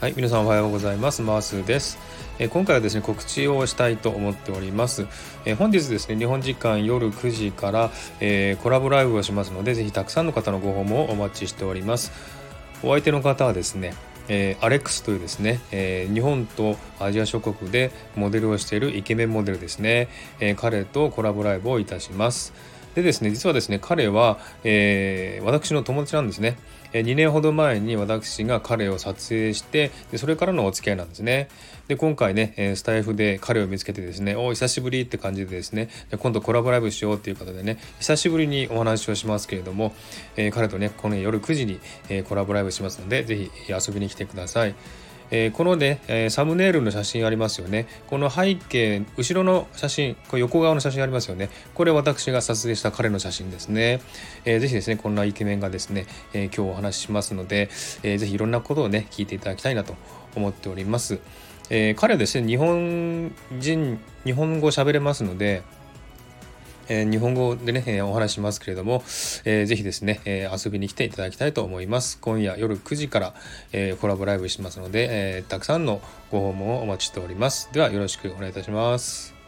はい、皆さんおはようございます。マースです。えー、今回はですね、告知をしたいと思っております。えー、本日ですね、日本時間夜9時から、えー、コラボライブをしますので、ぜひたくさんの方のご訪問をお待ちしております。お相手の方はですね、えー、アレックスというですね、えー、日本とアジア諸国でモデルをしているイケメンモデルですね、えー、彼とコラボライブをいたします。でですね、実はですね、彼は、えー、私の友達なんですね。2年ほど前に私が彼を撮影してでそれからのお付き合いなんですね。で今回ねスタイフで彼を見つけてですねお久しぶりって感じでですね今度コラボライブしようっていうことでね久しぶりにお話をしますけれども、えー、彼とねこの夜9時に、えー、コラボライブしますので是非遊びに来てください。えー、このね、えー、サムネイルの写真ありますよね。この背景、後ろの写真、これ横側の写真ありますよね。これ私が撮影した彼の写真ですね。えー、ぜひですね、こんなイケメンがですね、え、今日お話ししますので、えー、ぜひいろんなことをね、聞いていただきたいなと思っております。え、彼はですね、日本人、日本語喋れますので、えー、日本語でね、えー、お話しますけれども、えー、ぜひですね、えー、遊びに来ていただきたいと思います。今夜夜9時から、え、コラボライブしますので、え、たくさんのご訪問をお待ちしております。ではよろしくお願いいたします。